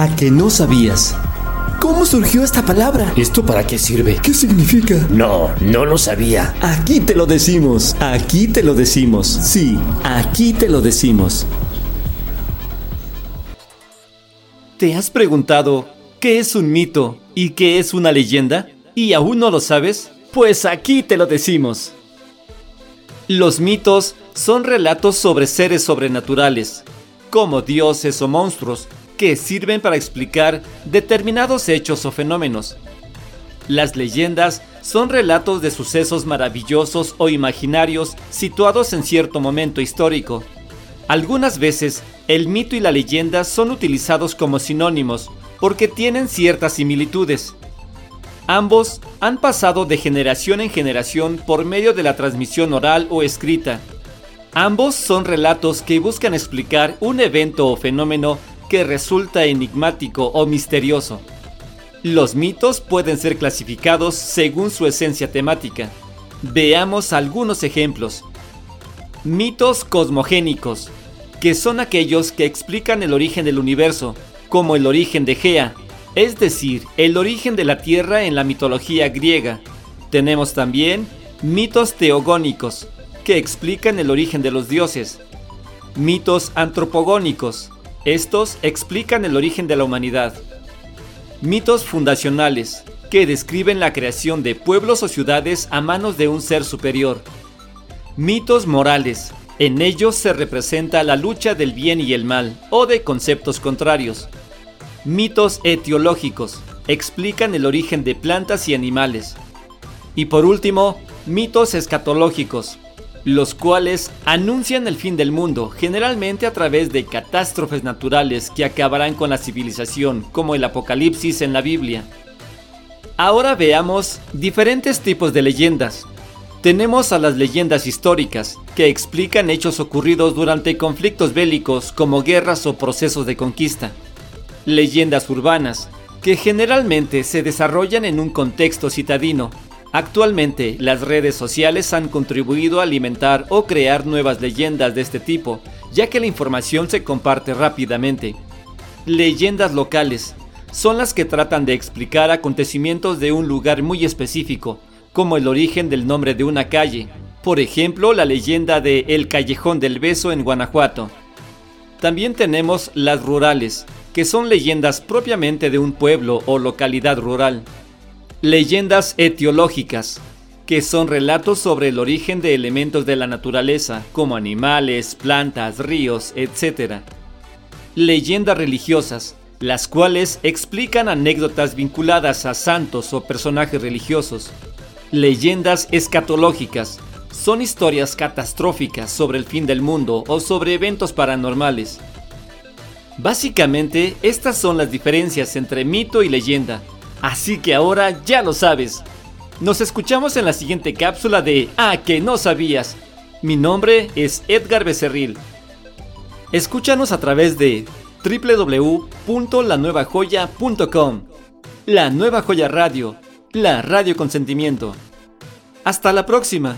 ¿A que no sabías? ¿Cómo surgió esta palabra? ¿Esto para qué sirve? ¿Qué significa? No, no lo sabía. Aquí te lo decimos, aquí te lo decimos. Sí, aquí te lo decimos. ¿Te has preguntado qué es un mito y qué es una leyenda? ¿Y aún no lo sabes? Pues aquí te lo decimos. Los mitos son relatos sobre seres sobrenaturales, como dioses o monstruos, que sirven para explicar determinados hechos o fenómenos. Las leyendas son relatos de sucesos maravillosos o imaginarios situados en cierto momento histórico. Algunas veces, el mito y la leyenda son utilizados como sinónimos porque tienen ciertas similitudes. Ambos han pasado de generación en generación por medio de la transmisión oral o escrita. Ambos son relatos que buscan explicar un evento o fenómeno que resulta enigmático o misterioso. Los mitos pueden ser clasificados según su esencia temática. Veamos algunos ejemplos. Mitos cosmogénicos, que son aquellos que explican el origen del universo, como el origen de Gea, es decir, el origen de la Tierra en la mitología griega. Tenemos también mitos teogónicos, que explican el origen de los dioses. Mitos antropogónicos, estos explican el origen de la humanidad. Mitos fundacionales, que describen la creación de pueblos o ciudades a manos de un ser superior. Mitos morales, en ellos se representa la lucha del bien y el mal, o de conceptos contrarios. Mitos etiológicos, explican el origen de plantas y animales. Y por último, mitos escatológicos, los cuales anuncian el fin del mundo, generalmente a través de catástrofes naturales que acabarán con la civilización, como el Apocalipsis en la Biblia. Ahora veamos diferentes tipos de leyendas. Tenemos a las leyendas históricas, que explican hechos ocurridos durante conflictos bélicos como guerras o procesos de conquista. Leyendas urbanas, que generalmente se desarrollan en un contexto citadino, Actualmente, las redes sociales han contribuido a alimentar o crear nuevas leyendas de este tipo, ya que la información se comparte rápidamente. Leyendas locales son las que tratan de explicar acontecimientos de un lugar muy específico, como el origen del nombre de una calle, por ejemplo la leyenda de El Callejón del Beso en Guanajuato. También tenemos las rurales, que son leyendas propiamente de un pueblo o localidad rural. Leyendas etiológicas, que son relatos sobre el origen de elementos de la naturaleza, como animales, plantas, ríos, etc. Leyendas religiosas, las cuales explican anécdotas vinculadas a santos o personajes religiosos. Leyendas escatológicas, son historias catastróficas sobre el fin del mundo o sobre eventos paranormales. Básicamente, estas son las diferencias entre mito y leyenda, Así que ahora ya lo sabes. Nos escuchamos en la siguiente cápsula de Ah, que no sabías. Mi nombre es Edgar Becerril. Escúchanos a través de www.lanuevajoya.com. La Nueva Joya Radio, la radio con sentimiento. Hasta la próxima.